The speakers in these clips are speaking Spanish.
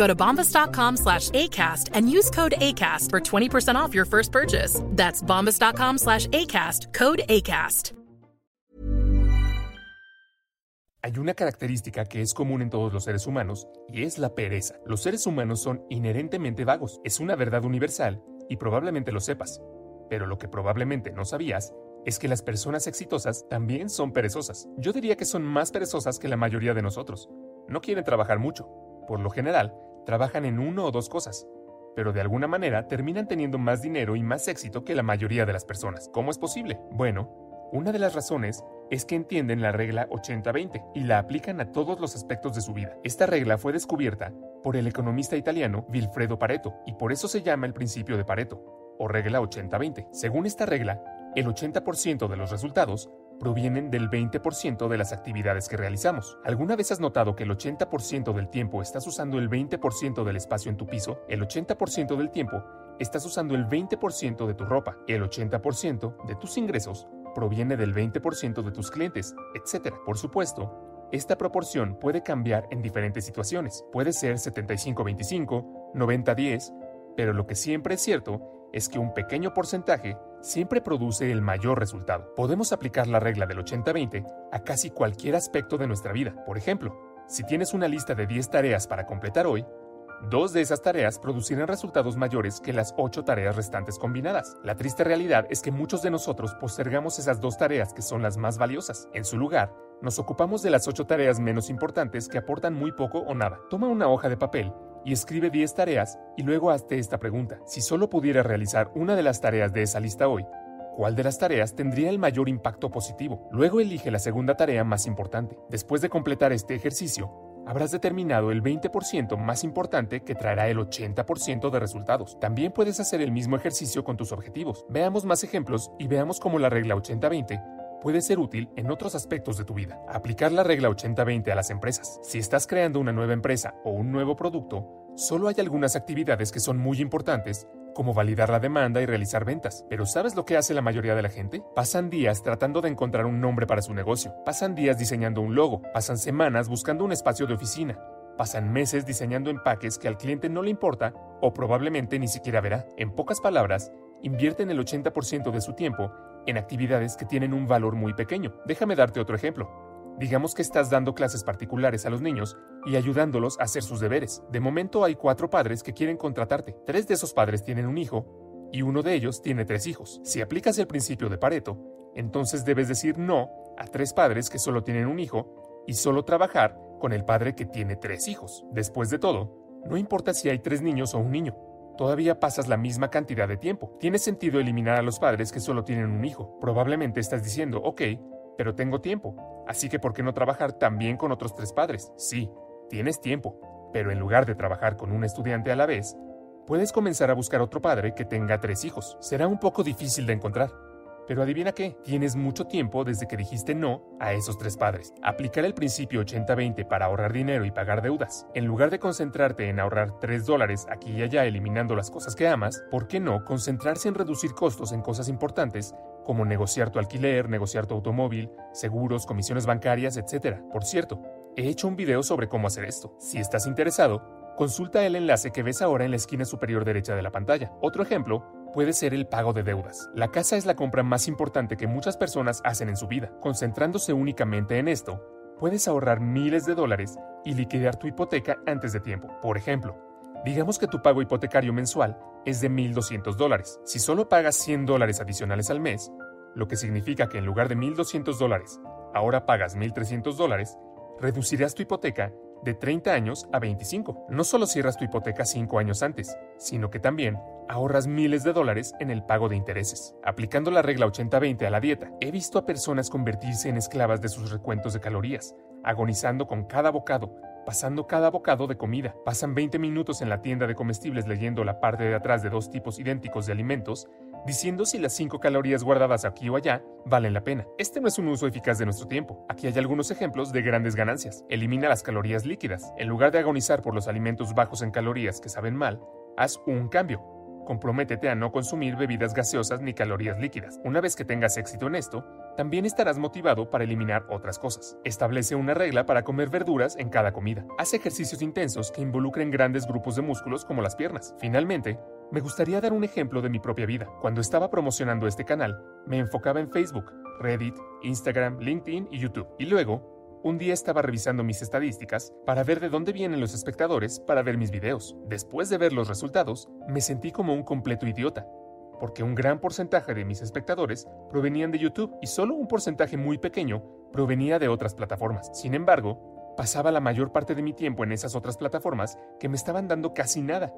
Go to bombas.com slash ACAST and use code ACAST for 20% off your first purchase. That's bombas.com slash ACAST, code ACAST. Hay una característica que es común en todos los seres humanos y es la pereza. Los seres humanos son inherentemente vagos. Es una verdad universal y probablemente lo sepas. Pero lo que probablemente no sabías es que las personas exitosas también son perezosas. Yo diría que son más perezosas que la mayoría de nosotros. No quieren trabajar mucho. Por lo general, trabajan en uno o dos cosas. Pero de alguna manera terminan teniendo más dinero y más éxito que la mayoría de las personas. ¿Cómo es posible? Bueno, una de las razones es que entienden la regla 80-20 y la aplican a todos los aspectos de su vida. Esta regla fue descubierta por el economista italiano Vilfredo Pareto y por eso se llama el principio de Pareto, o regla 80-20. Según esta regla, el 80% de los resultados provienen del 20% de las actividades que realizamos. ¿Alguna vez has notado que el 80% del tiempo estás usando el 20% del espacio en tu piso? El 80% del tiempo estás usando el 20% de tu ropa, el 80% de tus ingresos proviene del 20% de tus clientes, etc. Por supuesto, esta proporción puede cambiar en diferentes situaciones. Puede ser 75-25, 90-10, pero lo que siempre es cierto es que un pequeño porcentaje siempre produce el mayor resultado. Podemos aplicar la regla del 80-20 a casi cualquier aspecto de nuestra vida. Por ejemplo, si tienes una lista de 10 tareas para completar hoy, Dos de esas tareas producirán resultados mayores que las ocho tareas restantes combinadas. La triste realidad es que muchos de nosotros postergamos esas dos tareas que son las más valiosas. En su lugar, nos ocupamos de las ocho tareas menos importantes que aportan muy poco o nada. Toma una hoja de papel y escribe 10 tareas y luego hazte esta pregunta. Si solo pudiera realizar una de las tareas de esa lista hoy, ¿cuál de las tareas tendría el mayor impacto positivo? Luego elige la segunda tarea más importante. Después de completar este ejercicio, habrás determinado el 20% más importante que traerá el 80% de resultados. También puedes hacer el mismo ejercicio con tus objetivos. Veamos más ejemplos y veamos cómo la regla 80-20 puede ser útil en otros aspectos de tu vida. Aplicar la regla 80-20 a las empresas. Si estás creando una nueva empresa o un nuevo producto, solo hay algunas actividades que son muy importantes como validar la demanda y realizar ventas. Pero ¿sabes lo que hace la mayoría de la gente? Pasan días tratando de encontrar un nombre para su negocio, pasan días diseñando un logo, pasan semanas buscando un espacio de oficina, pasan meses diseñando empaques que al cliente no le importa o probablemente ni siquiera verá. En pocas palabras, invierten el 80% de su tiempo en actividades que tienen un valor muy pequeño. Déjame darte otro ejemplo. Digamos que estás dando clases particulares a los niños y ayudándolos a hacer sus deberes. De momento hay cuatro padres que quieren contratarte. Tres de esos padres tienen un hijo y uno de ellos tiene tres hijos. Si aplicas el principio de Pareto, entonces debes decir no a tres padres que solo tienen un hijo y solo trabajar con el padre que tiene tres hijos. Después de todo, no importa si hay tres niños o un niño, todavía pasas la misma cantidad de tiempo. Tiene sentido eliminar a los padres que solo tienen un hijo. Probablemente estás diciendo, ok, pero tengo tiempo, así que ¿por qué no trabajar también con otros tres padres? Sí, tienes tiempo, pero en lugar de trabajar con un estudiante a la vez, puedes comenzar a buscar otro padre que tenga tres hijos. Será un poco difícil de encontrar. Pero adivina qué, tienes mucho tiempo desde que dijiste no a esos tres padres. Aplicar el principio 80-20 para ahorrar dinero y pagar deudas. En lugar de concentrarte en ahorrar 3 dólares aquí y allá eliminando las cosas que amas, ¿por qué no concentrarse en reducir costos en cosas importantes como negociar tu alquiler, negociar tu automóvil, seguros, comisiones bancarias, etc. Por cierto, he hecho un video sobre cómo hacer esto. Si estás interesado, consulta el enlace que ves ahora en la esquina superior derecha de la pantalla. Otro ejemplo puede ser el pago de deudas. La casa es la compra más importante que muchas personas hacen en su vida. Concentrándose únicamente en esto, puedes ahorrar miles de dólares y liquidar tu hipoteca antes de tiempo. Por ejemplo, digamos que tu pago hipotecario mensual es de 1.200 dólares. Si solo pagas 100 dólares adicionales al mes, lo que significa que en lugar de 1.200 dólares, ahora pagas 1.300 dólares, reducirás tu hipoteca de 30 años a 25. No solo cierras tu hipoteca 5 años antes, sino que también ahorras miles de dólares en el pago de intereses. Aplicando la regla 80-20 a la dieta, he visto a personas convertirse en esclavas de sus recuentos de calorías, agonizando con cada bocado, pasando cada bocado de comida. Pasan 20 minutos en la tienda de comestibles leyendo la parte de atrás de dos tipos idénticos de alimentos diciendo si las 5 calorías guardadas aquí o allá valen la pena. Este no es un uso eficaz de nuestro tiempo. Aquí hay algunos ejemplos de grandes ganancias. Elimina las calorías líquidas. En lugar de agonizar por los alimentos bajos en calorías que saben mal, haz un cambio. Comprométete a no consumir bebidas gaseosas ni calorías líquidas. Una vez que tengas éxito en esto, también estarás motivado para eliminar otras cosas. Establece una regla para comer verduras en cada comida. Haz ejercicios intensos que involucren grandes grupos de músculos como las piernas. Finalmente, me gustaría dar un ejemplo de mi propia vida. Cuando estaba promocionando este canal, me enfocaba en Facebook, Reddit, Instagram, LinkedIn y YouTube. Y luego, un día estaba revisando mis estadísticas para ver de dónde vienen los espectadores para ver mis videos. Después de ver los resultados, me sentí como un completo idiota, porque un gran porcentaje de mis espectadores provenían de YouTube y solo un porcentaje muy pequeño provenía de otras plataformas. Sin embargo, pasaba la mayor parte de mi tiempo en esas otras plataformas que me estaban dando casi nada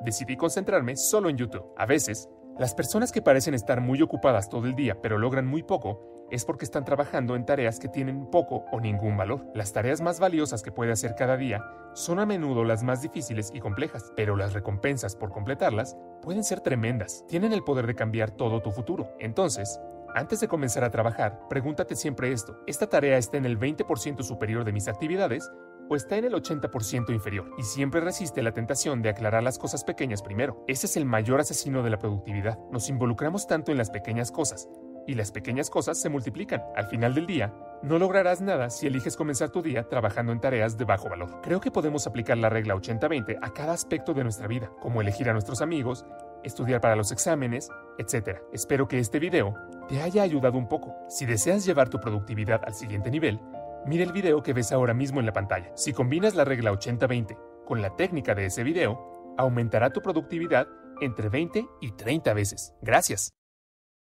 decidí concentrarme solo en YouTube. A veces, las personas que parecen estar muy ocupadas todo el día pero logran muy poco es porque están trabajando en tareas que tienen poco o ningún valor. Las tareas más valiosas que puede hacer cada día son a menudo las más difíciles y complejas, pero las recompensas por completarlas pueden ser tremendas. Tienen el poder de cambiar todo tu futuro. Entonces, antes de comenzar a trabajar, pregúntate siempre esto. ¿Esta tarea está en el 20% superior de mis actividades o está en el 80% inferior y siempre resiste la tentación de aclarar las cosas pequeñas primero. Ese es el mayor asesino de la productividad. Nos involucramos tanto en las pequeñas cosas y las pequeñas cosas se multiplican. Al final del día, no lograrás nada si eliges comenzar tu día trabajando en tareas de bajo valor. Creo que podemos aplicar la regla 80-20 a cada aspecto de nuestra vida, como elegir a nuestros amigos, estudiar para los exámenes, etc. Espero que este video te haya ayudado un poco. Si deseas llevar tu productividad al siguiente nivel, Mira el video que ves ahora mismo en la pantalla. Si combinas la regla 80-20 con la técnica de ese video, aumentará tu productividad entre 20 y 30 veces. Gracias.